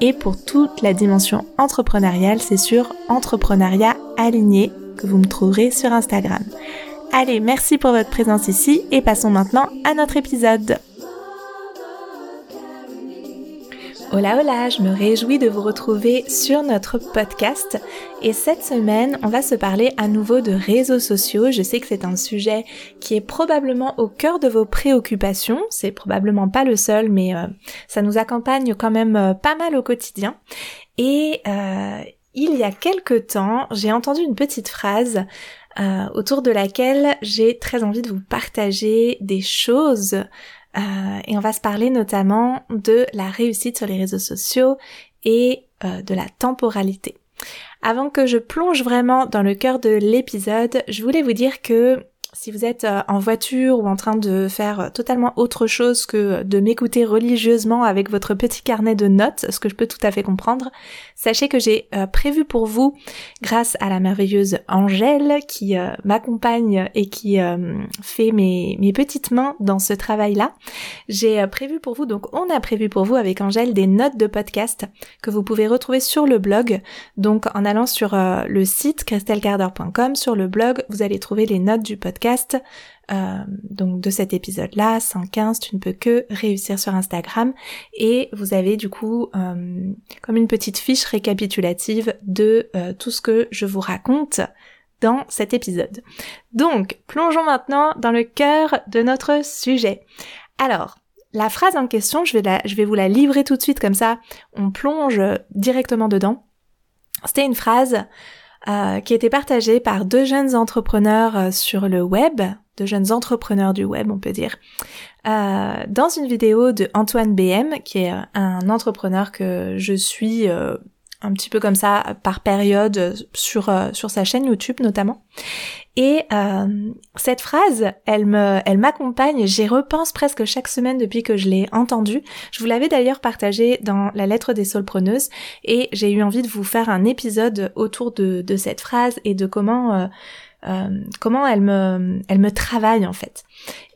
et pour toute la dimension entrepreneuriale, c'est sur Entrepreneuriat Aligné que vous me trouverez sur Instagram. Allez, merci pour votre présence ici et passons maintenant à notre épisode. Hola hola, je me réjouis de vous retrouver sur notre podcast et cette semaine on va se parler à nouveau de réseaux sociaux. Je sais que c'est un sujet qui est probablement au cœur de vos préoccupations, c'est probablement pas le seul mais euh, ça nous accompagne quand même euh, pas mal au quotidien. Et euh, il y a quelque temps j'ai entendu une petite phrase autour de laquelle j'ai très envie de vous partager des choses euh, et on va se parler notamment de la réussite sur les réseaux sociaux et euh, de la temporalité. Avant que je plonge vraiment dans le cœur de l'épisode, je voulais vous dire que si vous êtes euh, en voiture ou en train de faire euh, totalement autre chose que de m'écouter religieusement avec votre petit carnet de notes, ce que je peux tout à fait comprendre, sachez que j'ai euh, prévu pour vous, grâce à la merveilleuse Angèle qui m'accompagne et qui fait mes, mes petites mains dans ce travail-là, j'ai prévu pour vous, donc on a prévu pour vous avec Angèle des notes de podcast que vous pouvez retrouver sur le blog. Donc en allant sur le site christelcarder.com, sur le blog, vous allez trouver les notes du podcast euh, donc de cet épisode-là, 115, tu ne peux que réussir sur Instagram. Et vous avez du coup euh, comme une petite fiche récapitulative de euh, tout ce que je vous raconte dans cet épisode. Donc, plongeons maintenant dans le cœur de notre sujet. Alors, la phrase en question, je vais, la, je vais vous la livrer tout de suite comme ça, on plonge directement dedans. C'était une phrase euh, qui a été partagé par deux jeunes entrepreneurs euh, sur le web, deux jeunes entrepreneurs du web, on peut dire, euh, dans une vidéo de Antoine BM, qui est un entrepreneur que je suis un petit peu comme ça par période sur sur sa chaîne YouTube notamment. Et euh, cette phrase, elle me, elle m'accompagne. J'y repense presque chaque semaine depuis que je l'ai entendue. Je vous l'avais d'ailleurs partagée dans la lettre des solpreneuses et j'ai eu envie de vous faire un épisode autour de, de cette phrase et de comment euh, euh, comment elle me, elle me travaille en fait,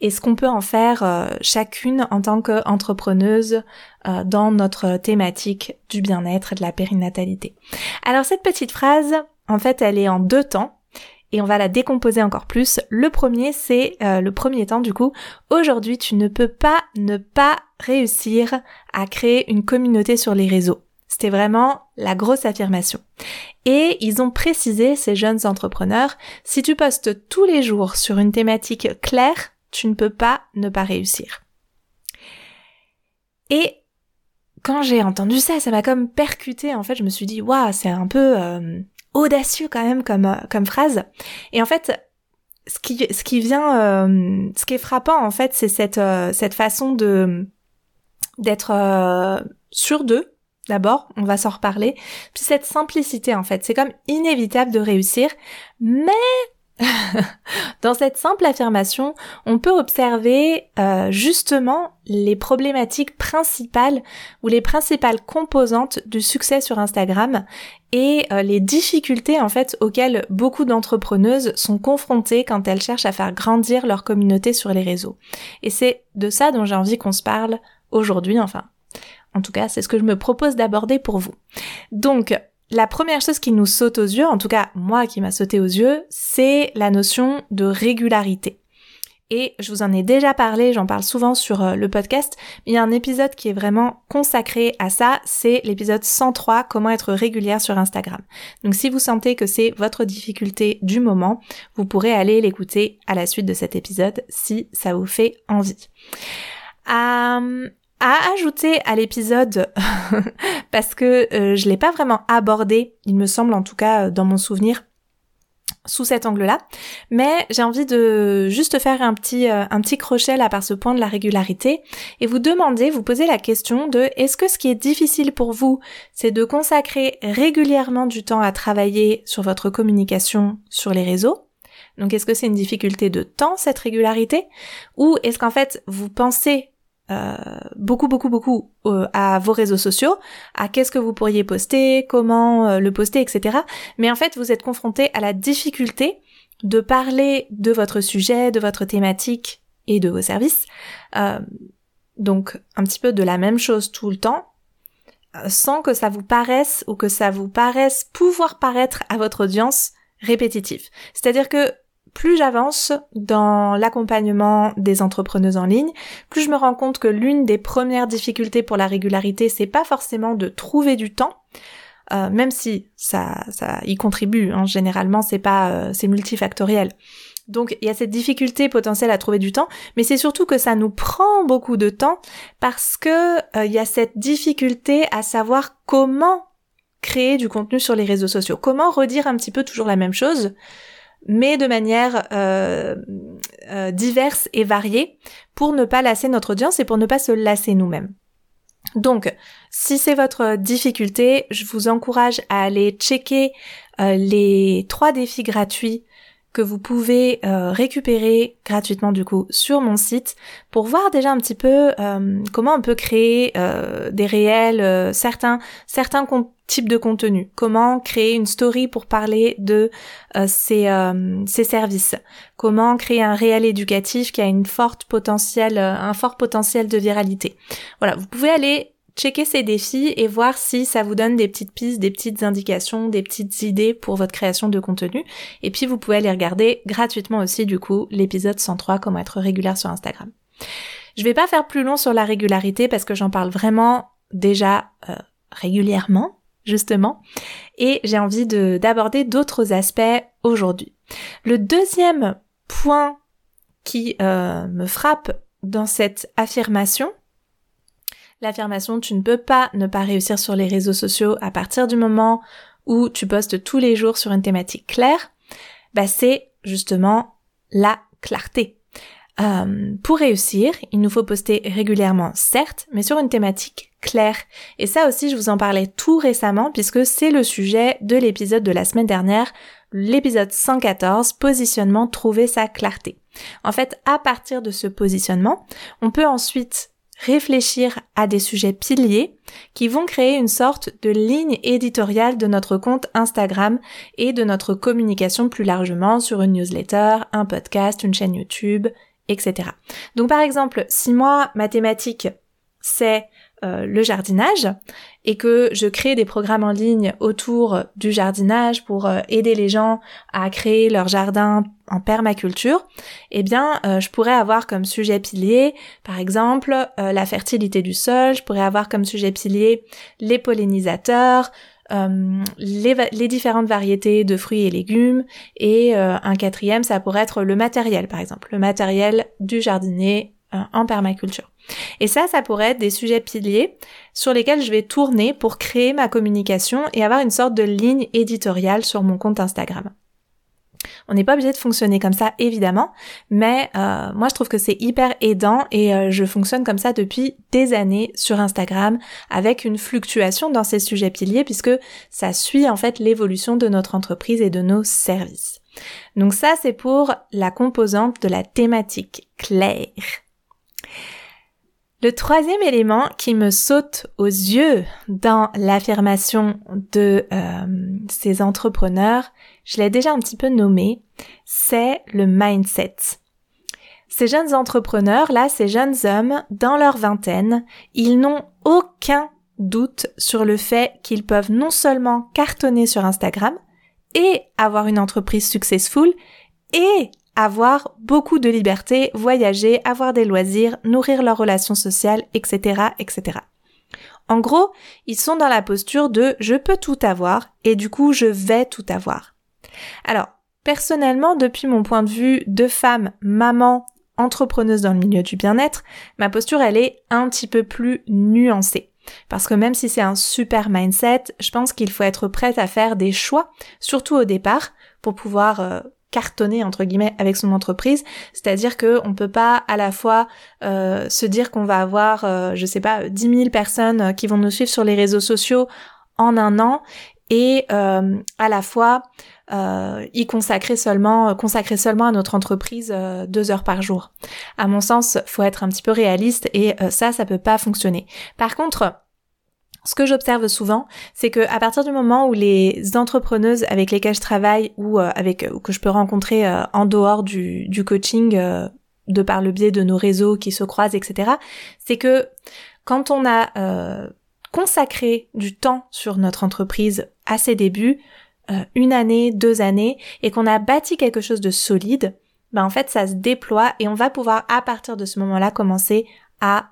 et ce qu'on peut en faire euh, chacune en tant qu'entrepreneuse euh, dans notre thématique du bien-être et de la périnatalité. Alors cette petite phrase, en fait, elle est en deux temps et on va la décomposer encore plus. Le premier, c'est le premier temps du coup. Aujourd'hui, tu ne peux pas ne pas réussir à créer une communauté sur les réseaux. C'était vraiment la grosse affirmation. Et ils ont précisé, ces jeunes entrepreneurs, si tu postes tous les jours sur une thématique claire, tu ne peux pas ne pas réussir. Et quand j'ai entendu ça, ça m'a comme percuté. En fait, je me suis dit, waouh, c'est un peu, euh, audacieux quand même comme, euh, comme phrase. Et en fait, ce qui, ce qui vient, euh, ce qui est frappant en fait, c'est cette, cette façon de d'être sûr d'eux. D'abord, on va s'en reparler. Puis cette simplicité en fait, c'est comme inévitable de réussir, mais Dans cette simple affirmation, on peut observer euh, justement les problématiques principales ou les principales composantes du succès sur Instagram et euh, les difficultés en fait auxquelles beaucoup d'entrepreneuses sont confrontées quand elles cherchent à faire grandir leur communauté sur les réseaux. Et c'est de ça dont j'ai envie qu'on se parle aujourd'hui, enfin. En tout cas, c'est ce que je me propose d'aborder pour vous. Donc, la première chose qui nous saute aux yeux, en tout cas moi qui m'a sauté aux yeux, c'est la notion de régularité. Et je vous en ai déjà parlé, j'en parle souvent sur euh, le podcast, mais il y a un épisode qui est vraiment consacré à ça, c'est l'épisode 103, comment être régulière sur Instagram. Donc si vous sentez que c'est votre difficulté du moment, vous pourrez aller l'écouter à la suite de cet épisode si ça vous fait envie. Euh, à ajouter à l'épisode parce que euh, je l'ai pas vraiment abordé, il me semble en tout cas euh, dans mon souvenir sous cet angle-là, mais j'ai envie de juste faire un petit euh, un petit crochet là par ce point de la régularité et vous demander, vous poser la question de est-ce que ce qui est difficile pour vous, c'est de consacrer régulièrement du temps à travailler sur votre communication sur les réseaux? Donc est-ce que c'est une difficulté de temps cette régularité? Ou est-ce qu'en fait vous pensez euh, beaucoup beaucoup beaucoup euh, à vos réseaux sociaux, à qu'est-ce que vous pourriez poster, comment euh, le poster, etc. Mais en fait vous êtes confronté à la difficulté de parler de votre sujet, de votre thématique et de vos services. donc un petit peu de la même chose tout le temps, sans que ça vous paraisse ou que ça vous paraisse pouvoir paraître à votre audience répétitif. C'est-à-dire que plus j'avance dans l'accompagnement des entrepreneuses en ligne, plus je me rends compte que l'une des premières difficultés pour la régularité, c'est pas forcément de trouver du temps, euh, même si ça, y contribue. Hein, généralement, c'est pas, euh, c'est multifactoriel. Donc il y a cette difficulté potentielle à trouver du temps, mais c'est surtout que ça nous prend beaucoup de temps parce que euh, il y a cette difficulté à savoir comment créer du contenu sur les réseaux sociaux, comment redire un petit peu toujours la même chose mais de manière euh, euh, diverse et variée pour ne pas lasser notre audience et pour ne pas se lasser nous-mêmes. Donc, si c'est votre difficulté, je vous encourage à aller checker euh, les trois défis gratuits que vous pouvez euh, récupérer gratuitement du coup sur mon site pour voir déjà un petit peu euh, comment on peut créer euh, des réels, certains certains types de contenus, comment créer une story pour parler de ces, ces services, comment créer un réel éducatif qui a une forte potentiel, un fort potentiel de viralité. Voilà, vous pouvez aller checker ces défis et voir si ça vous donne des petites pistes, des petites indications, des petites idées pour votre création de contenu. Et puis vous pouvez aller regarder gratuitement aussi du coup l'épisode 103 comment être régulière sur Instagram. Je vais pas faire plus long sur la régularité parce que j'en parle vraiment déjà euh, régulièrement justement et j'ai envie de d'aborder d'autres aspects aujourd'hui. Le deuxième point qui euh, me frappe dans cette affirmation, L'affirmation tu ne peux pas ne pas réussir sur les réseaux sociaux à partir du moment où tu postes tous les jours sur une thématique claire, bah c'est justement la clarté. Euh, pour réussir, il nous faut poster régulièrement, certes, mais sur une thématique claire. Et ça aussi, je vous en parlais tout récemment puisque c'est le sujet de l'épisode de la semaine dernière, l'épisode 114, positionnement, trouver sa clarté. En fait, à partir de ce positionnement, on peut ensuite réfléchir à des sujets piliers qui vont créer une sorte de ligne éditoriale de notre compte Instagram et de notre communication plus largement sur une newsletter, un podcast, une chaîne YouTube, etc. Donc par exemple, si moi, ma thématique, c'est euh, le jardinage et que je crée des programmes en ligne autour du jardinage pour euh, aider les gens à créer leur jardin en permaculture, eh bien, euh, je pourrais avoir comme sujet pilier, par exemple, la fertilité du sol, je pourrais avoir comme sujet pilier les pollinisateurs, les, les, différentes variétés de fruits et légumes, et un quatrième, ça pourrait être le matériel, par exemple, le matériel du jardinier en permaculture. Et ça, ça pourrait être des sujets piliers sur lesquels je vais tourner pour créer ma communication et avoir une sorte de ligne éditoriale sur mon compte Instagram. On n'est pas obligé de fonctionner comme ça, évidemment, mais euh, moi je trouve que c'est hyper aidant et euh, je fonctionne comme ça depuis des années sur Instagram avec une fluctuation dans ces sujets piliers puisque ça suit en fait l'évolution de notre entreprise et de nos services. Donc ça c'est pour la composante de la thématique claire. Le troisième élément qui me saute aux yeux dans l'affirmation de euh, ces entrepreneurs, je l'ai déjà un petit peu nommé, c'est le mindset. Ces jeunes entrepreneurs, là, ces jeunes hommes, dans leur vingtaine, ils n'ont aucun doute sur le fait qu'ils peuvent non seulement cartonner sur Instagram et avoir une entreprise successful et avoir beaucoup de liberté, voyager, avoir des loisirs, nourrir leurs relations sociales, etc., etc. En gros, ils sont dans la posture de je peux tout avoir et du coup je vais tout avoir. Alors, personnellement, depuis mon point de vue de femme, maman, entrepreneuse dans le milieu du bien-être, ma posture elle est un petit peu plus nuancée. Parce que même si c'est un super mindset, je pense qu'il faut être prête à faire des choix, surtout au départ, pour pouvoir euh, cartonner entre guillemets avec son entreprise, c'est-à-dire que on peut pas à la fois euh, se dire qu'on va avoir, euh, je sais pas, 10 000 personnes qui vont nous suivre sur les réseaux sociaux en un an et euh, à la fois euh, y consacrer seulement consacrer seulement à notre entreprise deux heures par jour. À mon sens, faut être un petit peu réaliste et ça, ça peut pas fonctionner. Par contre, ce que j'observe souvent, c'est que à partir du moment où les entrepreneuses avec lesquelles je travaille ou euh, avec ou que je peux rencontrer euh, en dehors du, coaching euh, de par le biais de nos réseaux qui se croisent, etc., c'est que quand on a consacré du temps sur notre entreprise à ses débuts, une année, deux années, et qu'on a bâti quelque chose de solide, ben en fait ça se déploie et on va pouvoir à partir de ce moment-là commencer à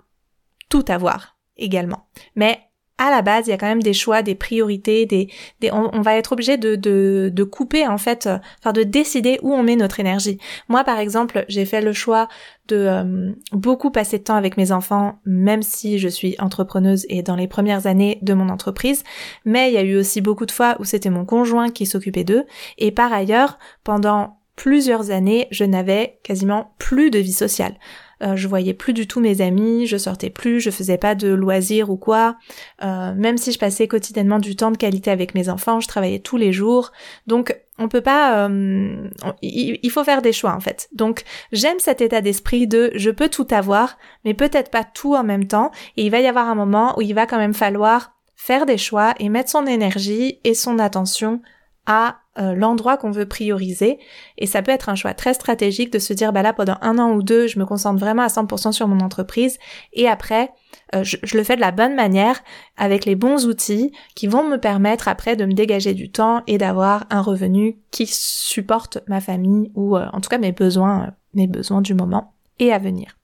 tout avoir également. Mais à la base, il y a quand même des choix, des priorités, des, on, va être obligé de, de, de, couper en fait, euh, enfin de décider où on met notre énergie. Moi, par exemple, j'ai fait le choix de euh, beaucoup passer de temps avec mes enfants, même si je suis entrepreneuse et dans les premières années de mon entreprise. Mais il y a eu aussi beaucoup de fois où c'était mon conjoint qui s'occupait d'eux. Et par ailleurs, pendant plusieurs années, je n'avais quasiment plus de vie sociale. Euh, je voyais plus du tout mes amis, je sortais plus, je faisais pas de loisirs ou quoi. Euh, même si je passais quotidiennement du temps de qualité avec mes enfants, je travaillais tous les jours. Donc on peut pas, euh, il, faut faire des choix en fait. Donc j'aime cet état d'esprit de je peux tout avoir, mais peut-être pas tout en même temps. Et il va y avoir un moment où il va quand même falloir faire des choix et mettre son énergie et son attention à euh, l'endroit qu'on veut prioriser. Et ça peut être un choix très stratégique de se dire, bah là, pendant un an ou deux, je me concentre vraiment à 100% sur mon entreprise. Et après, euh, je, le fais de la bonne manière, avec les bons outils qui vont me permettre après de me dégager du temps et d'avoir un revenu qui supporte ma famille ou euh, en tout cas mes besoins, mes besoins du moment et à venir.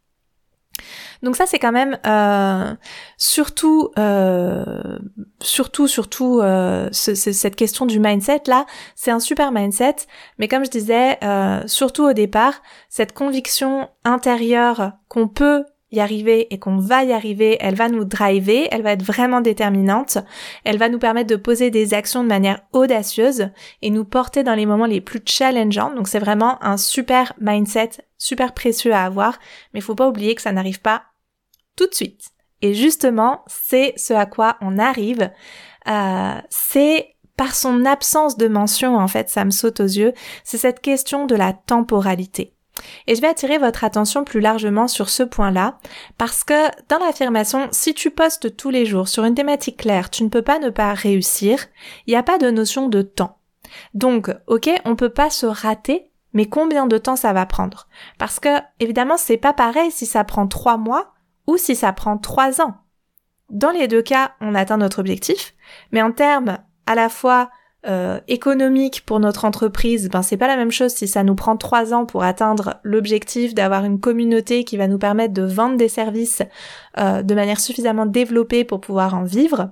Donc ça c'est quand même euh, surtout euh, surtout surtout euh, cette question du mindset là, c'est un super mindset, mais comme je disais euh, surtout au départ, cette conviction intérieure qu'on peut y arriver et qu'on va y arriver, elle va nous driver, elle va être vraiment déterminante, elle va nous permettre de poser des actions de manière audacieuse et nous porter dans les moments les plus challengeants. Donc c'est vraiment un super mindset, super précieux à avoir, mais il faut pas oublier que ça n'arrive pas tout de suite. Et justement, c'est ce à quoi on arrive. Euh, c'est par son absence de mention, en fait, ça me saute aux yeux, c'est cette question de la temporalité. Et je vais attirer votre attention plus largement sur ce point-là, parce que dans l'affirmation, si tu postes tous les jours sur une thématique claire, tu ne peux pas ne pas réussir, il n'y a pas de notion de temps. Donc, ok, on peut pas se rater, mais combien de temps ça va prendre? Parce que, évidemment, c'est pas pareil si ça prend trois mois ou si ça prend trois ans. Dans les deux cas, on atteint notre objectif, mais en termes à la fois euh, économiques pour notre entreprise, ben c'est pas la même chose si ça nous prend trois ans pour atteindre l'objectif d'avoir une communauté qui va nous permettre de vendre des services euh, de manière suffisamment développée pour pouvoir en vivre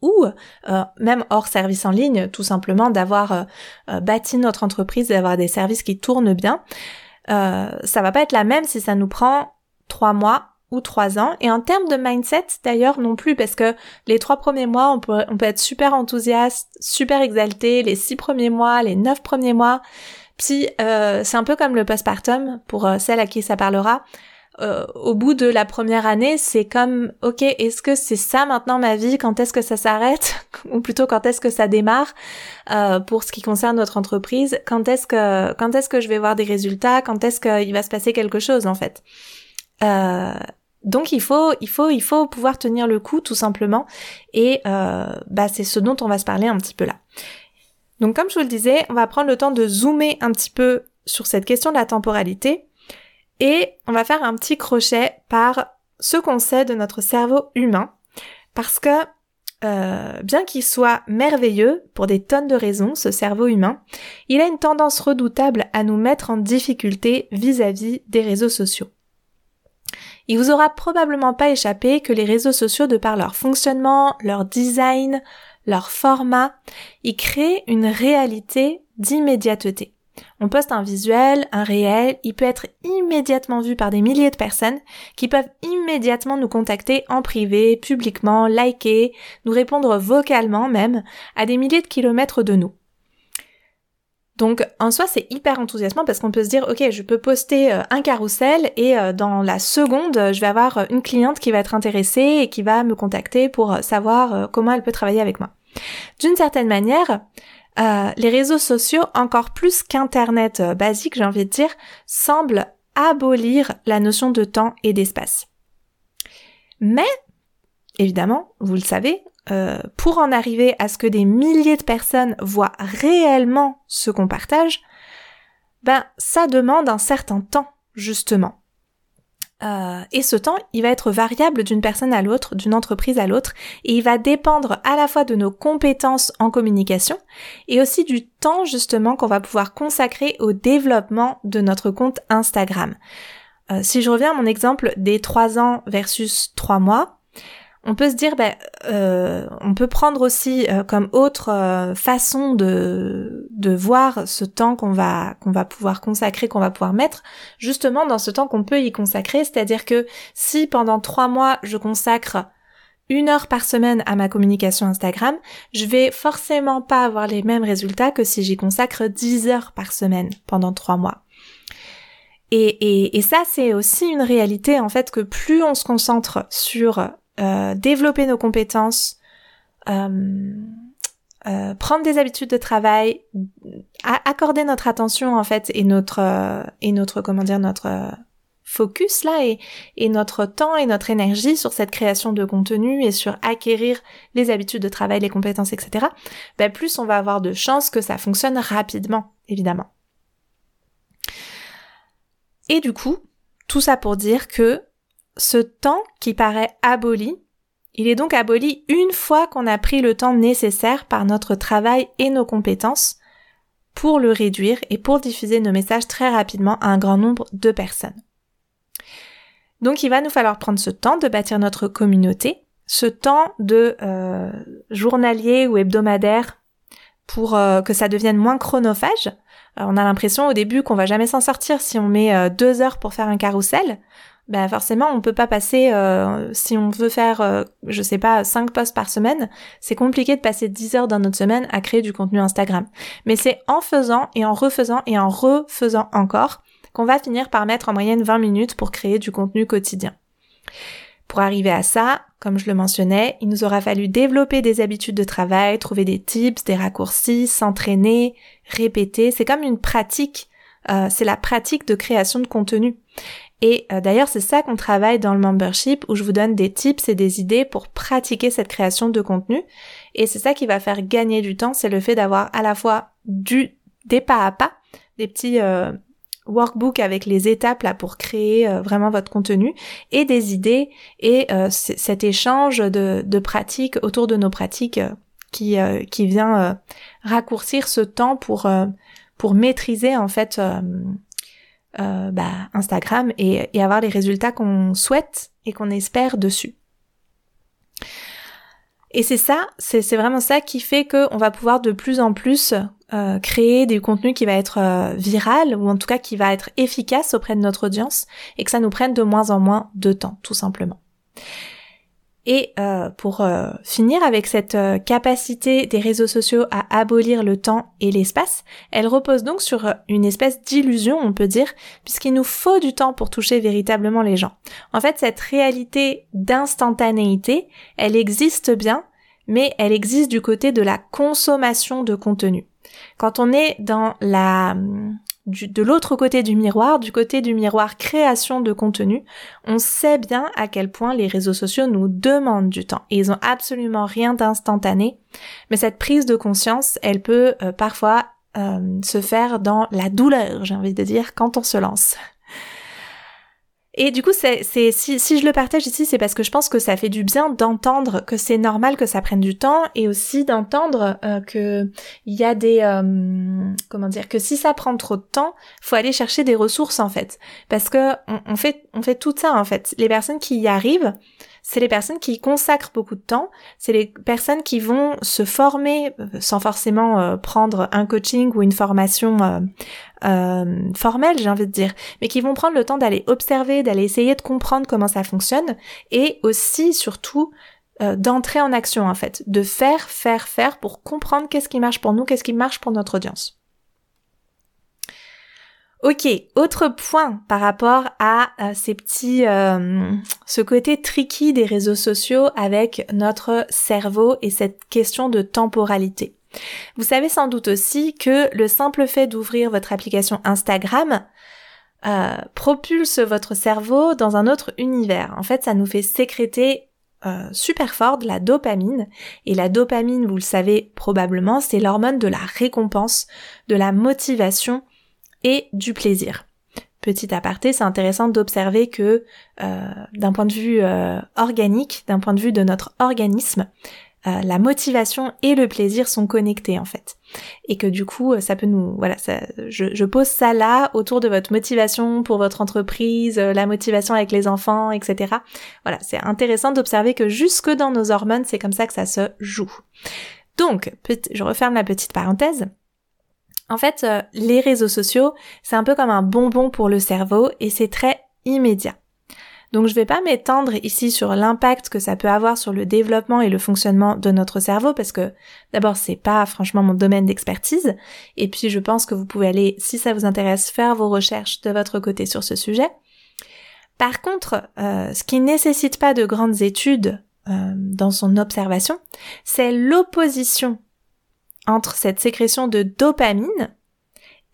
ou euh, même hors service en ligne, tout simplement d'avoir bâti notre entreprise, d'avoir des services qui tournent bien. ça va pas être la même si ça nous prend trois mois ou trois ans. Et en termes de mindset, d'ailleurs, non plus, parce que les trois premiers mois, on peut, on peut être super enthousiaste, super exalté, les six premiers mois, les neuf premiers mois. Puis, euh, c'est un peu comme le postpartum, pour euh, celle à qui ça parlera. Euh, au bout de la première année, c'est comme, ok, est-ce que c'est ça maintenant ma vie? Quand est-ce que ça s'arrête? Ou plutôt, quand est-ce que ça démarre? Euh, Pour ce qui concerne notre entreprise, quand est-ce que, quand est-ce que je vais voir des résultats? Quand est-ce qu'il va se passer quelque chose, en fait? Euh, donc il faut, il faut, il faut pouvoir tenir le coup tout simplement. Et euh, bah c'est ce dont on va se parler un petit peu là. Donc comme je vous le disais, on va prendre le temps de zoomer un petit peu sur cette question de la temporalité et on va faire un petit crochet par ce qu'on sait de notre cerveau humain parce que euh, bien qu'il soit merveilleux pour des tonnes de raisons, ce cerveau humain, il a une tendance redoutable à nous mettre en difficulté vis à -vis des réseaux sociaux. Il vous aura probablement pas échappé que les réseaux sociaux, de par leur fonctionnement, leur design, leur format, ils créent une réalité d'immédiateté. On poste un visuel, un réel, il peut être immédiatement vu par des milliers de personnes qui peuvent immédiatement nous contacter en privé, publiquement, liker, nous répondre vocalement même, à des milliers de kilomètres de nous. Donc en soi c'est hyper enthousiasmant parce qu'on peut se dire ok je peux poster euh, un carrousel et euh, dans la seconde je vais avoir une cliente qui va être intéressée et qui va me contacter pour savoir comment elle peut travailler avec moi. D'une certaine manière, euh, les réseaux sociaux, encore plus qu'Internet euh, basique, j'ai envie de dire, semblent abolir la notion de temps et d'espace. Mais, évidemment, vous le savez, euh, pour en arriver à ce que des milliers de personnes voient réellement ce qu'on partage, ben ça demande un certain temps, justement. Euh, et ce temps, il va être variable d'une personne à l'autre, d'une entreprise à l'autre, et il va dépendre à la fois de nos compétences en communication et aussi du temps justement qu'on va pouvoir consacrer au développement de notre compte Instagram. Euh, si je reviens à mon exemple des trois ans versus trois mois, on peut se dire, ben, euh, on peut prendre aussi euh, comme autre euh, façon de, voir ce temps qu'on va qu'on va pouvoir consacrer, qu'on va pouvoir mettre, justement dans ce temps qu'on peut y consacrer. C'est-à-dire que si pendant trois mois je consacre une heure par semaine à ma communication Instagram, je vais forcément pas avoir les mêmes résultats que si j'y consacre dix heures par semaine pendant trois mois. Et ça, c'est aussi une réalité en fait que plus on se concentre sur euh, développer nos compétences, euh, euh, prendre des habitudes de travail, accorder notre attention en fait et notre et notre comment dire notre focus là et, et notre temps et notre énergie sur cette création de contenu et sur acquérir les habitudes de travail, les compétences, etc. Ben plus on va avoir de chances que ça fonctionne rapidement, évidemment. Et du coup, tout ça pour dire que ce temps qui paraît aboli, il est donc aboli une fois qu'on a pris le temps nécessaire par notre travail et nos compétences pour le réduire et pour diffuser nos messages très rapidement à un grand nombre de personnes. Donc il va nous falloir prendre ce temps de bâtir notre communauté, ce temps de euh, journalier ou hebdomadaire pour euh, que ça devienne moins chronophage. Euh, on a l'impression au début qu'on va jamais s'en sortir si on met deux heures pour faire un carrousel ben forcément on peut pas passer euh, si on veut faire euh, je sais pas 5 posts par semaine, c'est compliqué de passer 10 heures dans notre semaine à créer du contenu Instagram. Mais c'est en faisant et en refaisant et en refaisant encore qu'on va finir par mettre en moyenne 20 minutes pour créer du contenu quotidien. Pour arriver à ça, comme je le mentionnais, il nous aura fallu développer des habitudes de travail, trouver des tips, des raccourcis, s'entraîner, répéter. C'est comme une pratique, euh, c'est la pratique de création de contenu. Et euh, d'ailleurs, c'est ça qu'on travaille dans le membership où je vous donne des tips et des idées pour pratiquer cette création de contenu. Et c'est ça qui va faire gagner du temps, c'est le fait d'avoir à la fois du des pas à pas, des petits euh, workbooks avec les étapes là pour créer euh, vraiment votre contenu et des idées et cet échange de, de pratiques autour de nos pratiques qui qui vient raccourcir ce temps pour pour maîtriser en fait euh, bah, Instagram et, avoir les résultats qu'on souhaite et qu'on espère dessus. Et c'est ça, c'est vraiment ça qui fait qu'on va pouvoir de plus en plus euh, créer des contenus qui va être euh, viral ou en tout cas qui va être efficace auprès de notre audience et que ça nous prenne de moins en moins de temps, tout simplement. Et euh, pour euh, finir avec cette euh, capacité des réseaux sociaux à abolir le temps et l'espace, elle repose donc sur une espèce d'illusion, on peut dire, puisqu'il nous faut du temps pour toucher véritablement les gens. En fait, cette réalité d'instantanéité, elle existe bien, mais elle existe du côté de la consommation de contenu. Quand on est dans la de l'autre côté du miroir, du côté du miroir création de contenu, on sait bien à quel point les réseaux sociaux nous demandent du temps. Et ils ont absolument rien d'instantané. Mais cette prise de conscience, elle peut euh, parfois euh, se faire dans la douleur, j'ai envie de dire, quand on se lance. Et du coup, c'est, si, si je le partage ici, c'est parce que je pense que ça fait du bien d'entendre que c'est normal que ça prenne du temps et aussi d'entendre euh, que il y a des euh, comment dire que si ça prend trop de temps, faut aller chercher des ressources en fait, parce que on, on fait on fait tout ça en fait. Les personnes qui y arrivent, c'est les personnes qui consacrent beaucoup de temps, c'est les personnes qui vont se former euh, sans forcément euh, prendre un coaching ou une formation euh, formelle, j'ai envie de dire, mais qui vont prendre le temps d'aller observer, d'aller essayer de comprendre comment ça fonctionne et aussi surtout d'entrer en action en fait, de faire, faire, faire pour comprendre qu'est-ce qui marche pour nous, qu'est-ce qui marche pour notre audience. Ok, autre point par rapport à euh, ces petits, euh, ce côté tricky des réseaux sociaux avec notre cerveau et cette question de temporalité. Vous savez sans doute aussi que le simple fait d'ouvrir votre application Instagram euh, propulse votre cerveau dans un autre univers. En fait, ça nous fait sécréter super fort de la dopamine. Et la dopamine, vous le savez probablement, c'est l'hormone de la récompense, de la motivation et du plaisir. Petit aparté, c'est intéressant d'observer que euh, d'un point de vue euh, organique, d'un point de vue de notre organisme, euh, la motivation et le plaisir sont connectés en fait. Et que du coup, ça peut nous... Voilà, ça, je, je, pose ça là autour de votre motivation pour votre entreprise, la motivation avec les enfants, etc. Voilà, c'est intéressant d'observer que jusque dans nos hormones, c'est comme ça que ça se joue. Donc, je referme la petite parenthèse. En fait, euh, les réseaux sociaux, c'est un peu comme un bonbon pour le cerveau et c'est très immédiat. Donc je vais pas m'étendre ici sur l'impact que ça peut avoir sur le développement et le fonctionnement de notre cerveau parce que d'abord c'est pas franchement mon domaine d'expertise et puis je pense que vous pouvez aller si ça vous intéresse faire vos recherches de votre côté sur ce sujet. Par contre, euh, ce qui nécessite pas de grandes études euh, dans son observation, c'est l'opposition entre cette sécrétion de dopamine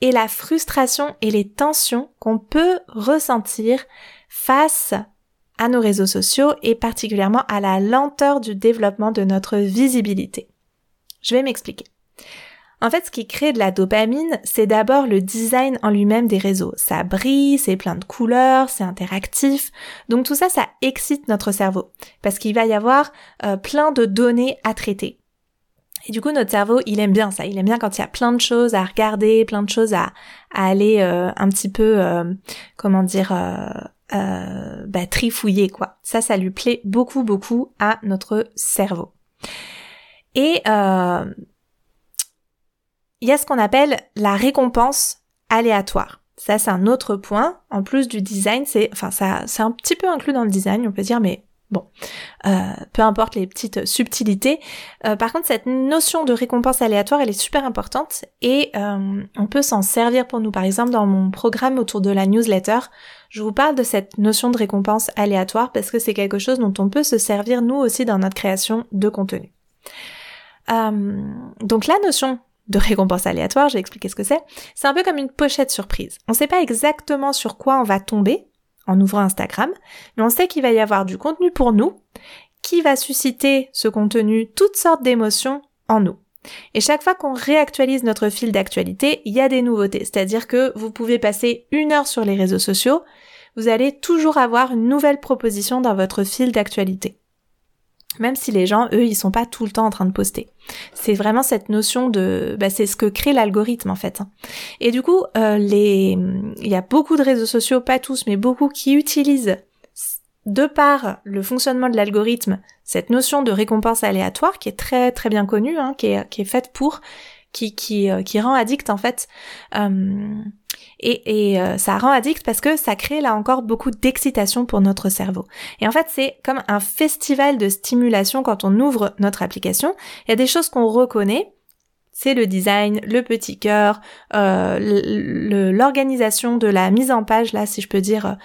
et la frustration et les tensions qu'on peut ressentir face à nos réseaux sociaux et particulièrement à la lenteur du développement de notre visibilité. Je vais m'expliquer. En fait, ce qui crée de la dopamine, c'est d'abord le design en lui-même des réseaux. Ça brille, c'est plein de couleurs, c'est interactif. Donc tout ça, ça excite notre cerveau. Parce qu'il va y avoir euh, plein de données à traiter. Et du coup, notre cerveau, il aime bien ça. Il aime bien quand il y a plein de choses à regarder, plein de choses à, aller euh, un petit peu, euh, comment dire, euh, bah, trifouiller quoi. Ça, ça lui plaît beaucoup, beaucoup à notre cerveau. Et il y a ce qu'on appelle la récompense aléatoire. Ça, c'est un autre point. En plus du design, c'est, enfin, ça, c'est un petit peu inclus dans le design, on peut dire, mais Bon, euh, peu importe les petites subtilités. Euh, par contre, cette notion de récompense aléatoire, elle est super importante et euh, on peut s'en servir pour nous. Par exemple, dans mon programme autour de la newsletter, je vous parle de cette notion de récompense aléatoire parce que c'est quelque chose dont on peut se servir nous aussi dans notre création de contenu. donc la notion de récompense aléatoire, j'ai expliqué ce que c'est. C'est un peu comme une pochette surprise. On ne sait pas exactement sur quoi on va tomber, en ouvrant Instagram, mais on sait qu'il va y avoir du contenu pour nous qui va susciter ce contenu toutes sortes d'émotions en nous. Et chaque fois qu'on réactualise notre fil d'actualité, il y a des nouveautés. C'est-à-dire que vous pouvez passer une heure sur les réseaux sociaux, vous allez toujours avoir une nouvelle proposition dans votre fil d'actualité. Même si les gens, eux, ils sont pas tout le temps en train de poster. C'est vraiment cette notion de, bah, c'est ce que crée l'algorithme en fait. Et du coup, euh, les, il y a beaucoup de réseaux sociaux, pas tous, mais beaucoup qui utilisent de par le fonctionnement de l'algorithme, cette notion de récompense aléatoire qui est très très bien connue, hein, qui, est, qui est faite pour, qui qui, euh, qui rend addict en fait. Euh, et, et euh, ça rend addict parce que ça crée là encore beaucoup d'excitation pour notre cerveau. Et en fait, c'est comme un festival de stimulation quand on ouvre notre application. Il y a des choses qu'on reconnaît, c'est le design, le petit cœur, euh, l'organisation de la mise en page, là, si je peux dire,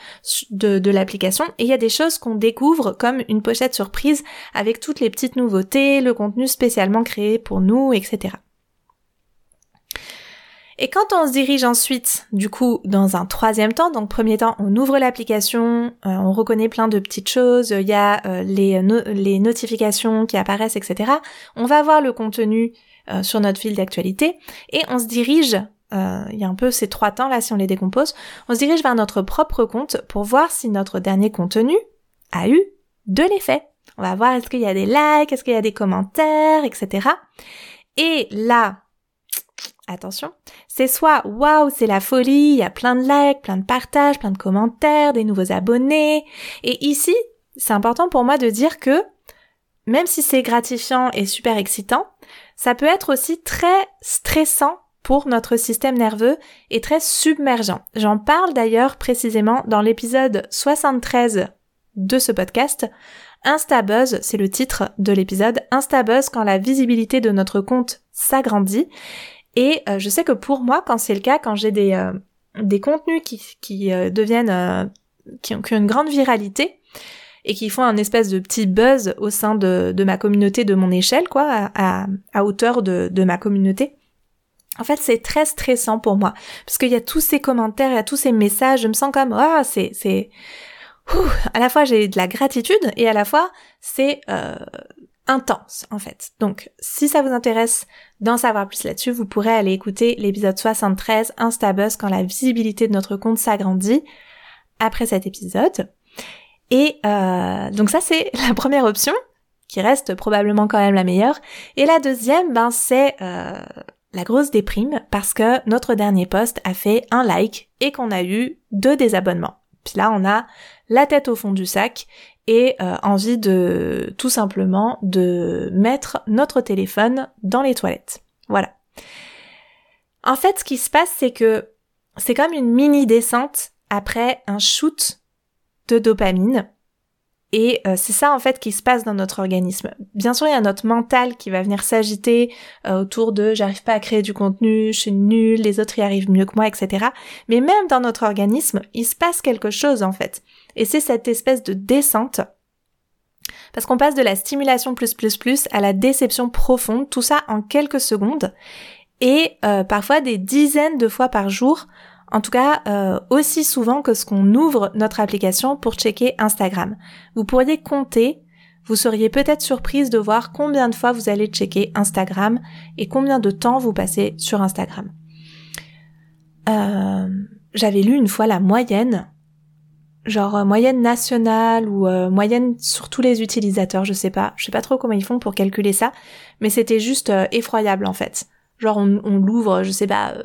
de, de l'application. Et il y a des choses qu'on découvre comme une pochette surprise avec toutes les petites nouveautés, le contenu spécialement créé pour nous, etc. Et quand on se dirige ensuite, du coup, dans un troisième temps, donc premier temps, on ouvre l'application, euh, on reconnaît plein de petites choses, il y a euh, les, les notifications qui apparaissent, etc. On va voir le contenu euh, sur notre fil d'actualité et on se dirige il y a un peu ces trois temps là si on les décompose, on se dirige vers notre propre compte pour voir si notre dernier contenu a eu de l'effet. On va voir est-ce qu'il y a des likes, est-ce qu'il y a des commentaires, etc. Et là, attention, c'est soit waouh, c'est la folie, il y a plein de likes, plein de partages, plein de commentaires, des nouveaux abonnés. Et ici, c'est important pour moi de dire que même si c'est gratifiant et super excitant, ça peut être aussi très stressant pour notre système nerveux et très submergent. J'en parle d'ailleurs précisément dans l'épisode 73 de ce podcast. Instabuzz, c'est le titre de l'épisode. Instabuzz quand la visibilité de notre compte s'agrandit. Et euh, je sais que pour moi, quand c'est le cas, quand j'ai des, euh, des contenus qui, qui euh, deviennent, qui ont, une grande viralité, et qui font un espèce de petit buzz au sein de, de ma communauté, de mon échelle, quoi, à, à hauteur de, de ma communauté. En fait, c'est très stressant pour moi parce qu'il y a tous ces commentaires, il y a tous ces messages. Je me sens comme ah, c'est c'est à la fois j'ai de la gratitude et à la fois c'est euh, intense en fait. Donc, si ça vous intéresse d'en savoir plus là-dessus, vous pourrez aller écouter l'épisode 73 Instabuzz quand la visibilité de notre compte s'agrandit après cet épisode. Et euh, donc ça c'est la première option qui reste probablement quand même la meilleure. Et la deuxième, ben c'est euh, la grosse déprime parce que notre dernier post a fait un like et qu'on a eu deux désabonnements. Puis là, on a la tête au fond du sac et euh, envie de tout simplement de mettre notre téléphone dans les toilettes. Voilà. En fait, ce qui se passe, c'est que c'est comme une mini descente après un shoot de dopamine et euh, c'est ça en fait qui se passe dans notre organisme. Bien sûr, il y a notre mental qui va venir s'agiter euh, autour de j'arrive pas à créer du contenu, je suis nulle, les autres y arrivent mieux que moi, etc. Mais même dans notre organisme, il se passe quelque chose en fait. Et c'est cette espèce de descente. Parce qu'on passe de la stimulation plus plus plus à la déception profonde, tout ça en quelques secondes. Et euh, parfois des dizaines de fois par jour, en tout cas euh, aussi souvent que ce qu'on ouvre notre application pour checker Instagram. Vous pourriez compter, vous seriez peut-être surprise de voir combien de fois vous allez checker Instagram et combien de temps vous passez sur Instagram. Euh, J'avais lu une fois la moyenne, genre euh, moyenne nationale ou euh, moyenne sur tous les utilisateurs, je sais pas, je sais pas trop comment ils font pour calculer ça, mais c'était juste effroyable en fait. Genre on, l'ouvre, je sais pas, euh,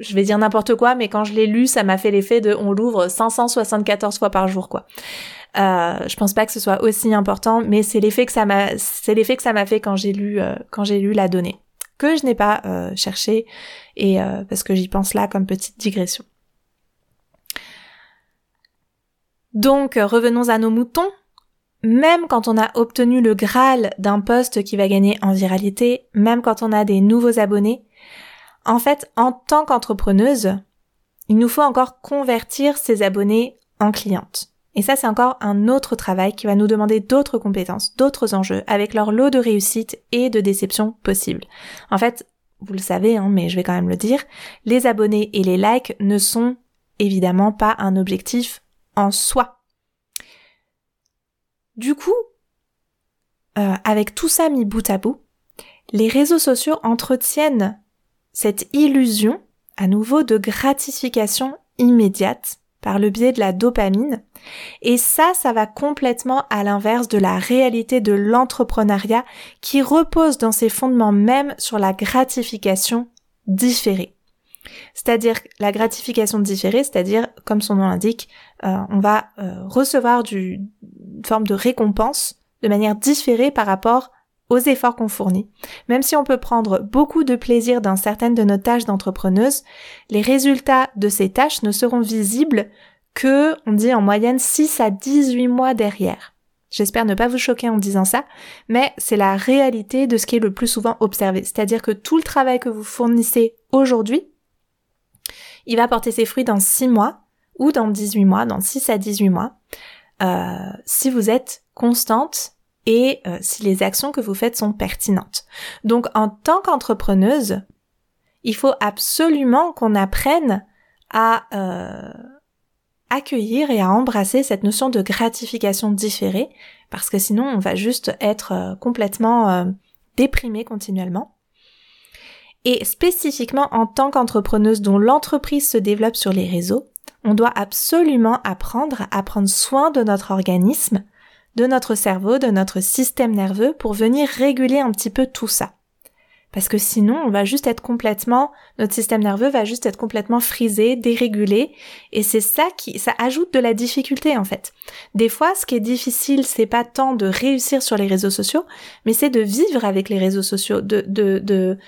je vais dire n'importe quoi, mais quand je l'ai lu, ça m'a fait l'effet de on l'ouvre 574 fois par jour, quoi. Euh, je pense pas que ce soit aussi important, mais c'est l'effet que ça m'a, c'est l'effet que ça m'a fait quand j'ai lu, euh, quand j'ai lu la donnée, que je n'ai pas euh, cherché et parce que j'y pense là comme petite digression. Donc revenons à nos moutons même quand on a obtenu le Graal d'un poste qui va gagner en viralité, même quand on a des nouveaux abonnés, en fait, en tant qu'entrepreneuse, il nous faut encore convertir ces abonnés en clientes. Et ça, c'est encore un autre travail qui va nous demander d'autres compétences, d'autres enjeux, avec leur lot de réussite et de déception possibles. En fait, vous le savez, hein, mais je vais quand même le dire, les abonnés et les likes ne sont évidemment pas un objectif en soi. Du coup, euh, avec tout ça mis bout à bout, les réseaux sociaux entretiennent cette illusion, à nouveau, de gratification immédiate par le biais de la dopamine. Et ça, ça va complètement à l'inverse de la réalité de l'entrepreneuriat qui repose dans ses fondements même sur la gratification différée. C'est-à-dire la gratification différée, c'est-à-dire, comme son nom l'indique, euh, on va euh, recevoir du, une forme de récompense de manière différée par rapport aux efforts qu'on fournit. Même si on peut prendre beaucoup de plaisir dans certaines de nos tâches d'entrepreneuse, les résultats de ces tâches ne seront visibles que, on dit en moyenne, 6 à 18 mois derrière. J'espère ne pas vous choquer en disant ça, mais c'est la réalité de ce qui est le plus souvent observé. C'est-à-dire que tout le travail que vous fournissez aujourd'hui, il va porter ses fruits dans 6 mois ou dans 18 mois, dans 6 à 18 mois, euh, si vous êtes constante et euh, si les actions que vous faites sont pertinentes. Donc en tant qu'entrepreneuse, il faut absolument qu'on apprenne à euh, accueillir et à embrasser cette notion de gratification différée, parce que sinon on va juste être complètement déprimé continuellement et spécifiquement en tant qu'entrepreneuse dont l'entreprise se développe sur les réseaux, on doit absolument apprendre à prendre soin de notre organisme, de notre cerveau, de notre système nerveux pour venir réguler un petit peu tout ça. Parce que sinon, on va juste être complètement, notre système nerveux va juste être complètement frisé, dérégulé. Et c'est ça qui, ça ajoute de la difficulté, en fait. Des fois, ce qui est difficile, c'est pas tant de réussir sur les réseaux sociaux, mais c'est de vivre avec les réseaux sociaux, de, de, de,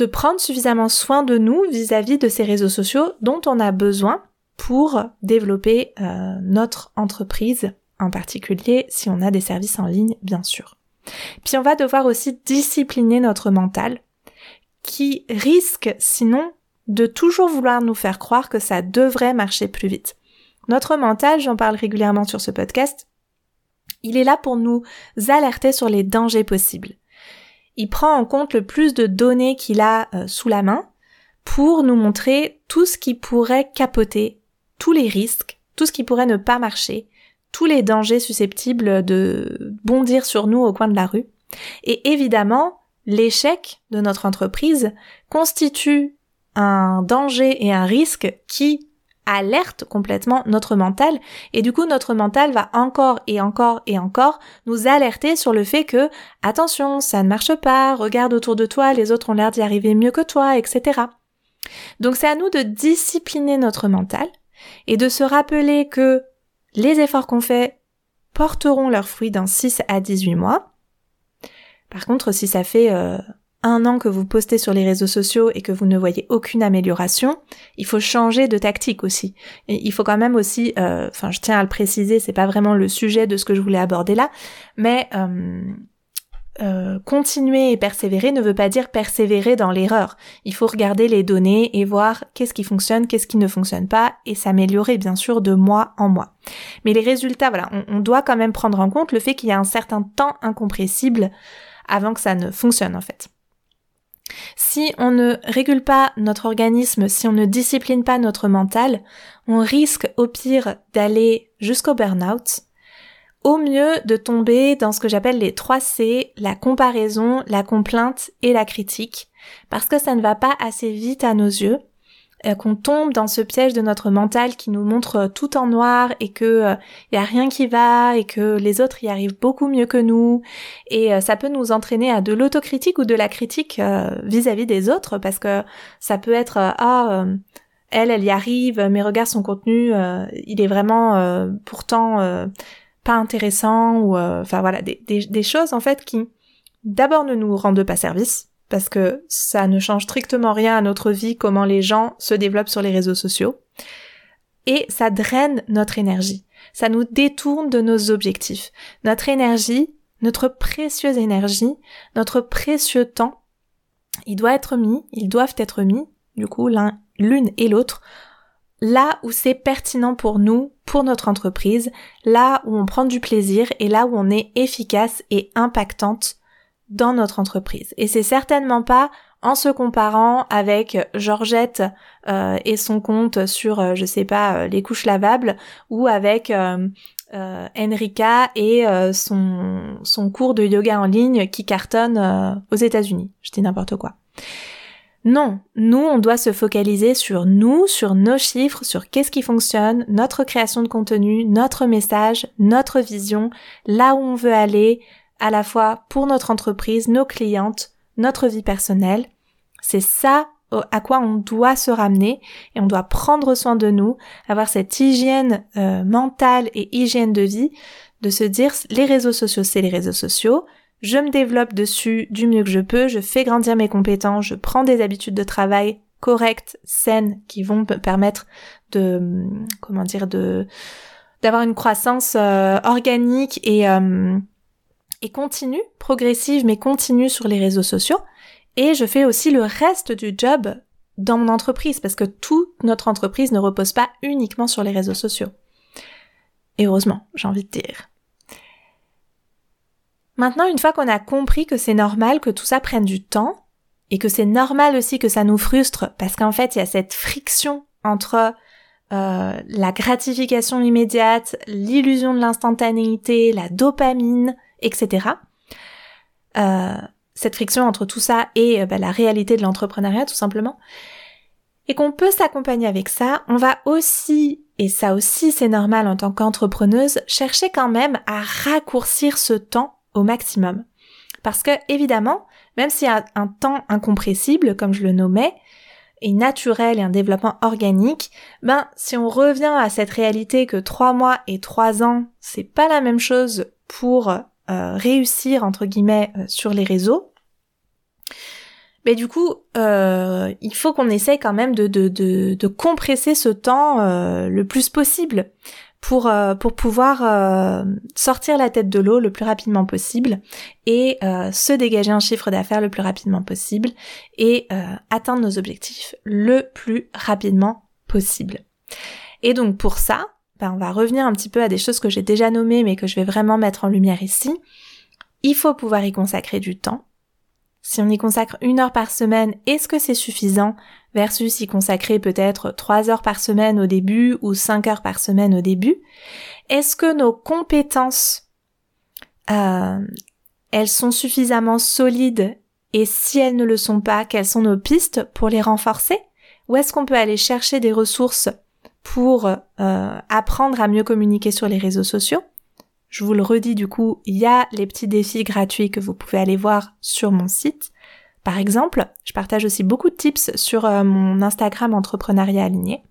de prendre suffisamment soin de nous vis-à-vis de ces réseaux sociaux dont on a besoin pour développer euh, notre entreprise, en particulier si on a des services en ligne, bien sûr. Puis on va devoir aussi discipliner notre mental, qui risque sinon de toujours vouloir nous faire croire que ça devrait marcher plus vite. Notre mental, j'en parle régulièrement sur ce podcast, il est là pour nous alerter sur les dangers possibles. Il prend en compte le plus de données qu'il a euh, sous la main pour nous montrer tout ce qui pourrait capoter, tous les risques, tout ce qui pourrait ne pas marcher, tous les dangers susceptibles de bondir sur nous au coin de la rue. Et évidemment, l'échec de notre entreprise constitue un danger et un risque qui alerte complètement notre mental et du coup notre mental va encore et encore et encore nous alerter sur le fait que attention ça ne marche pas, regarde autour de toi, les autres ont l'air d'y arriver mieux que toi, etc. Donc c'est à nous de discipliner notre mental et de se rappeler que les efforts qu'on fait porteront leurs fruits dans 6 à 18 mois. Par contre, si ça fait euh, un an que vous postez sur les réseaux sociaux et que vous ne voyez aucune amélioration, il faut changer de tactique aussi. Il faut quand même aussi, euh, enfin je tiens à le préciser, c'est pas vraiment le sujet de ce que je voulais aborder là, mais euh, euh, continuer et persévérer ne veut pas dire persévérer dans l'erreur. Il faut regarder les données et voir qu'est-ce qui fonctionne, qu'est-ce qui ne fonctionne pas et s'améliorer bien sûr de mois en mois. Mais les résultats, voilà, on, doit quand même prendre en compte le fait qu'il y a un certain temps incompressible avant que ça ne fonctionne en fait. Si on ne régule pas notre organisme, si on ne discipline pas notre mental, on risque au pire d'aller jusqu'au burn-out, au mieux de tomber dans ce que j'appelle les 3 C, la comparaison, la complainte et la critique, parce que ça ne va pas assez vite à nos yeux, qu'on tombe dans ce piège de notre mental qui nous montre euh, tout en noir et que il euh, y a rien qui va et que les autres y arrivent beaucoup mieux que nous. Et ça peut nous entraîner à de l'autocritique ou de la critique vis-à-vis des autres parce que ça peut être ah elle elle y arrive mais regarde son contenu il est vraiment pourtant pas intéressant ou euh, enfin voilà des, choses en fait qui d'abord ne nous rendent pas service parce que ça ne change strictement rien à notre vie comment les gens se développent sur les réseaux sociaux. Et ça draine notre énergie. Ça nous détourne de nos objectifs. Notre énergie notre précieuse énergie notre précieux temps il doit être mis ils doivent être mis du coup l'un l'une et l'autre là où c'est pertinent pour nous, pour notre entreprise, là où on prend du plaisir et là où on est efficace et impactante dans notre entreprise. Et c'est certainement pas en se comparant avec Georgette euh, et son compte sur, euh, je sais pas, euh, les couches lavables, ou avec Enrika et son, son cours de yoga en ligne qui cartonne aux États-Unis. Je dis n'importe quoi. Non, nous, on doit se focaliser sur nous, sur nos chiffres, sur qu'est-ce qui fonctionne, notre création de contenu, notre message, notre vision, là où on veut aller, à la fois pour notre entreprise, nos clientes, notre vie personnelle. C'est ça à quoi on doit se ramener et on doit prendre soin de nous, avoir cette hygiène euh, mentale et hygiène de vie, de se dire les réseaux sociaux c'est les réseaux sociaux, je me développe dessus du mieux que je peux, je fais grandir mes compétences, je prends des habitudes de travail correctes, saines, qui vont me permettre de, comment dire, de, d'avoir une croissance euh, organique et, euh, et continue, progressive mais continue sur les réseaux sociaux. Et je fais aussi le reste du job dans mon entreprise parce que toute notre entreprise ne repose pas uniquement sur les réseaux sociaux. Et heureusement, j'ai envie de dire. Maintenant, une fois qu'on a compris que c'est normal que tout ça prenne du temps, et que c'est normal aussi que ça nous frustre, parce qu'en fait, il y a cette friction entre euh, la gratification immédiate, l'illusion de l'instantanéité, la dopamine, etc. Euh, cette friction entre tout ça et euh, bah, la réalité de l'entrepreneuriat, tout simplement. Et qu'on peut s'accompagner avec ça, on va aussi, et ça aussi c'est normal en tant qu'entrepreneuse, chercher quand même à raccourcir ce temps au maximum. Parce que, évidemment, même s'il y a un temps incompressible, comme je le nommais, et naturel et un développement organique, ben si on revient à cette réalité que trois mois et trois ans, c'est pas la même chose pour euh, réussir entre guillemets euh, sur les réseaux. Mais du coup, euh, il faut qu'on essaye quand même de, de, compresser ce temps le plus possible pour, euh, pour pouvoir euh, sortir la tête de l'eau le plus rapidement possible et euh, se dégager un chiffre d'affaires le plus rapidement possible et atteindre nos objectifs le plus rapidement possible. Et donc pour ça, ben, on va revenir un petit peu à des choses que j'ai déjà nommées mais que je vais vraiment mettre en lumière ici. Il faut pouvoir y consacrer du temps. Si on y consacre une heure par semaine, est-ce que c'est suffisant versus y consacrer peut-être trois heures par semaine au début ou cinq heures par semaine au début? Est-ce que nos compétences, euh, elles sont suffisamment solides et si elles ne le sont pas, quelles sont nos pistes pour les renforcer? Ou est-ce qu'on peut aller chercher des ressources pour euh, apprendre à mieux communiquer sur les réseaux sociaux je vous le redis du coup, il y a les petits défis gratuits que vous pouvez aller voir sur mon site. Par exemple, je partage aussi beaucoup de tips sur euh, mon Instagram entrepreneuriat aligné.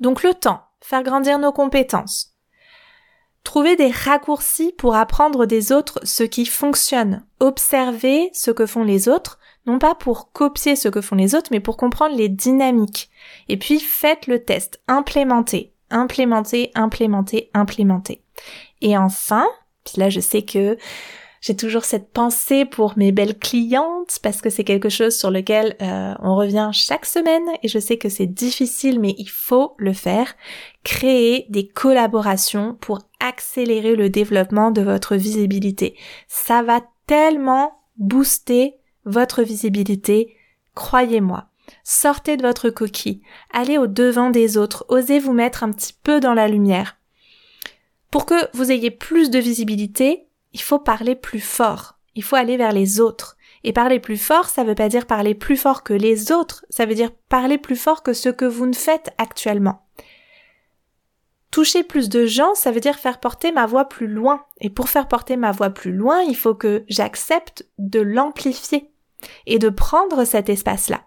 Donc le temps, faire grandir nos compétences. Trouver des raccourcis pour apprendre des autres ce qui fonctionne. Observer ce que font les autres, non pas pour copier ce que font les autres, mais pour comprendre les dynamiques. Et puis faites le test, implémentez, implémentez, implémentez, implémentez. Et enfin, puis là je sais que j'ai toujours cette pensée pour mes belles clientes parce que c'est quelque chose sur lequel euh, on revient chaque semaine et je sais que c'est difficile mais il faut le faire. Créer des collaborations pour accélérer le développement de votre visibilité. Ça va tellement booster votre visibilité, croyez-moi. Sortez de votre coquille, allez au devant des autres, osez vous mettre un petit peu dans la lumière. Pour que vous ayez plus de visibilité, il faut parler plus fort. Il faut aller vers les autres. Et parler plus fort, ça veut pas dire parler plus fort que les autres, ça veut dire parler plus fort que ce que vous ne faites actuellement. Toucher plus de gens, ça veut dire faire porter ma voix plus loin. Et pour faire porter ma voix plus loin, il faut que j'accepte de l'amplifier et de prendre cet espace-là.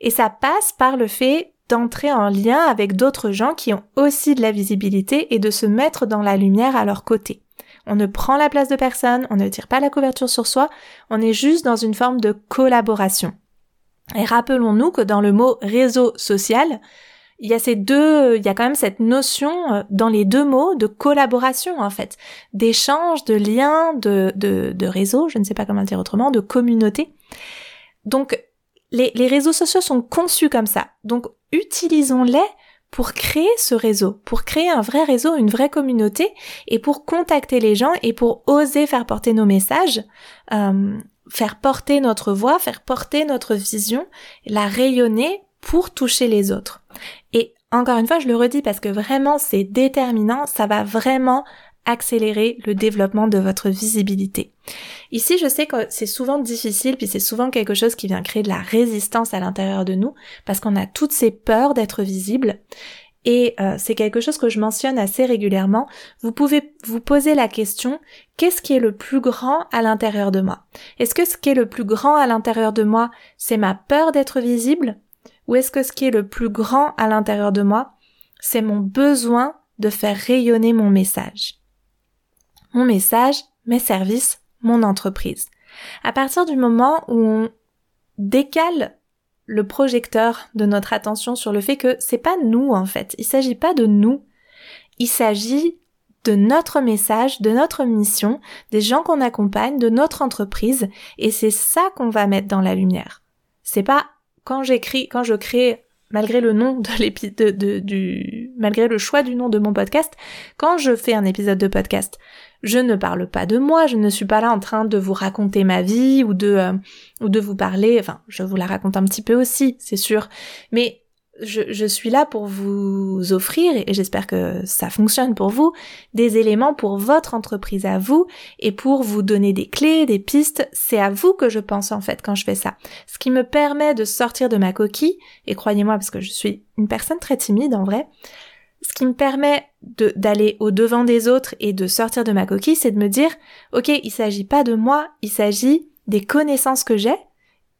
Et ça passe par le fait d'entrer en lien avec d'autres gens qui ont aussi de la visibilité et de se mettre dans la lumière à leur côté. On ne prend la place de personne, on ne tire pas la couverture sur soi, on est juste dans une forme de collaboration. Et rappelons-nous que dans le mot réseau social, il y a ces deux, il y a quand même cette notion euh, dans les deux mots de collaboration en fait, d'échange, de lien, de, de, réseau, je ne sais pas comment dire autrement, de communauté. Donc les, les réseaux sociaux sont conçus comme ça. Donc utilisons-les pour créer ce réseau, pour créer un vrai réseau, une vraie communauté, et pour contacter les gens et pour oser faire porter nos messages, euh, faire porter notre voix, faire porter notre vision, la rayonner pour toucher les autres. Et encore une fois, je le redis parce que vraiment c'est déterminant, ça va vraiment accélérer le développement de votre visibilité. Ici, je sais que c'est souvent difficile, puis c'est souvent quelque chose qui vient créer de la résistance à l'intérieur de nous, parce qu'on a toutes ces peurs d'être visible. Et euh, c'est quelque chose que je mentionne assez régulièrement. Vous pouvez vous poser la question, qu'est-ce qui est le plus grand à l'intérieur de moi? Est-ce que ce qui est le plus grand à l'intérieur de moi, c'est ma peur d'être visible? Ou est-ce que ce qui est le plus grand à l'intérieur de moi, c'est mon besoin de faire rayonner mon message? Mon message, mes services, mon entreprise. À partir du moment où on décale le projecteur de notre attention sur le fait que c'est pas nous en fait, il s'agit pas de nous, il s'agit de notre message, de notre mission, des gens qu'on accompagne, de notre entreprise, et c'est ça qu'on va mettre dans la lumière. C'est pas quand j'écris, quand je crée malgré le nom de l'épisode du malgré le choix du nom de mon podcast, quand je fais un épisode de podcast, je ne parle pas de moi, je ne suis pas là en train de vous raconter ma vie ou de euh, ou de vous parler, enfin, je vous la raconte un petit peu aussi, c'est sûr, mais je, suis là pour vous offrir, et j'espère que ça fonctionne pour vous, des éléments pour votre entreprise à vous, et pour vous donner des clés, des pistes. C'est à vous que je pense en fait quand je fais ça. Ce qui me permet de sortir de ma coquille, et croyez-moi parce que je suis une personne très timide en vrai, ce qui me permet d'aller au devant des autres et de sortir de ma coquille, c'est de me dire, ok, il s'agit pas de moi, il s'agit des connaissances que j'ai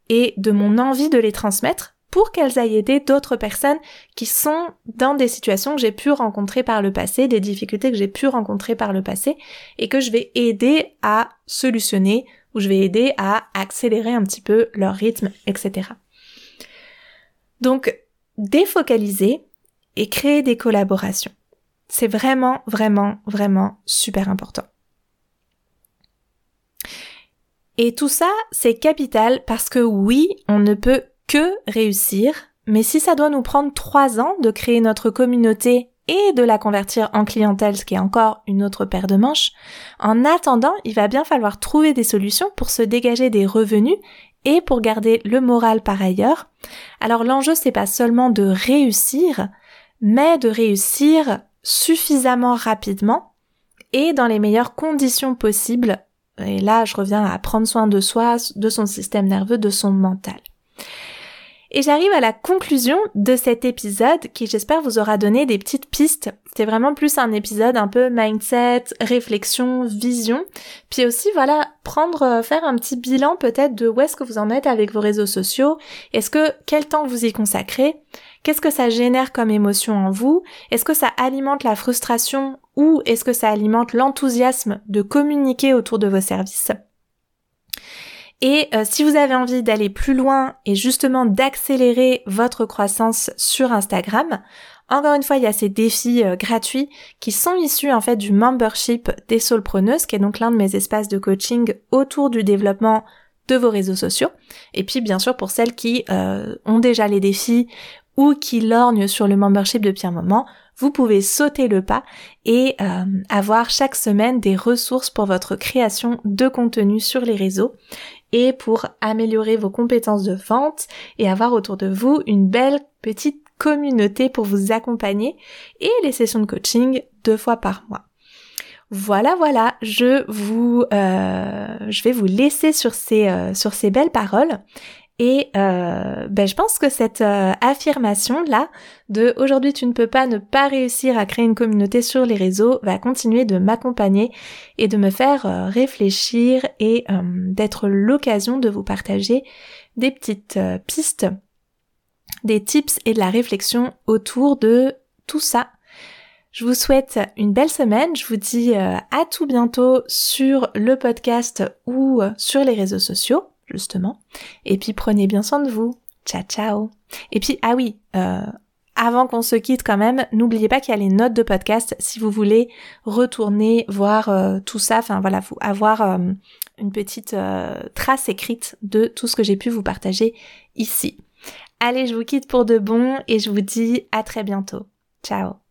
et de mon envie de les transmettre pour qu'elles aillent aider d'autres personnes qui sont dans des situations que j'ai pu rencontrer par le passé, des difficultés que j'ai pu rencontrer par le passé et que je vais aider à solutionner ou je vais aider à accélérer un petit peu leur rythme, etc. Donc, défocaliser et créer des collaborations. C'est vraiment, vraiment, vraiment super important. Et tout ça, c'est capital parce que oui, on ne peut que réussir, mais si ça doit nous prendre trois ans de créer notre communauté et de la convertir en clientèle, ce qui est encore une autre paire de manches, en attendant, il va bien falloir trouver des solutions pour se dégager des revenus et pour garder le moral par ailleurs. Alors l'enjeu c'est pas seulement de réussir, mais de réussir suffisamment rapidement et dans les meilleures conditions possibles. Et là, je reviens à prendre soin de soi, de son système nerveux, de son mental. Et j'arrive à la conclusion de cet épisode qui j'espère vous aura donné des petites pistes. C'est vraiment plus un épisode un peu mindset, réflexion, vision. Puis aussi voilà, prendre, euh, faire un petit bilan peut-être de où est-ce que vous en êtes avec vos réseaux sociaux. Est-ce que, quel temps vous y consacrez? Qu'est-ce que ça génère comme émotion en vous? Est-ce que ça alimente la frustration ou est-ce que ça alimente l'enthousiasme de communiquer autour de vos services? Et euh, si vous avez envie d'aller plus loin et justement d'accélérer votre croissance sur Instagram, encore une fois, il y a ces défis euh, gratuits qui sont issus en fait du membership des Soulpreneuses, qui est donc l'un de mes espaces de coaching autour du développement de vos réseaux sociaux. Et puis bien sûr pour celles qui euh, ont déjà les défis ou qui lorgnent sur le membership depuis un moment, vous pouvez sauter le pas et euh, avoir chaque semaine des ressources pour votre création de contenu sur les réseaux et pour améliorer vos compétences de vente et avoir autour de vous une belle petite communauté pour vous accompagner et les sessions de coaching deux fois par mois. Voilà, voilà, je vous, euh, je vais vous laisser sur ces, euh, sur ces belles paroles et euh, ben, je pense que cette euh, affirmation là de aujourd'hui tu ne peux pas ne pas réussir à créer une communauté sur les réseaux va continuer de m'accompagner et de me faire euh, réfléchir et d'être l'occasion de vous partager des petites pistes, des tips et de la réflexion autour de tout ça. Je vous souhaite une belle semaine. Je vous dis à tout bientôt sur le podcast ou sur les réseaux sociaux justement. Et puis prenez bien soin de vous. Ciao ciao. Et puis ah oui, euh, avant qu'on se quitte quand même, n'oubliez pas qu'il y a les notes de podcast si vous voulez retourner voir euh, tout ça, enfin voilà, vous avoir euh, une petite trace écrite de tout ce que j'ai pu vous partager ici. Allez, je vous quitte pour de bon et je vous dis à très bientôt. Ciao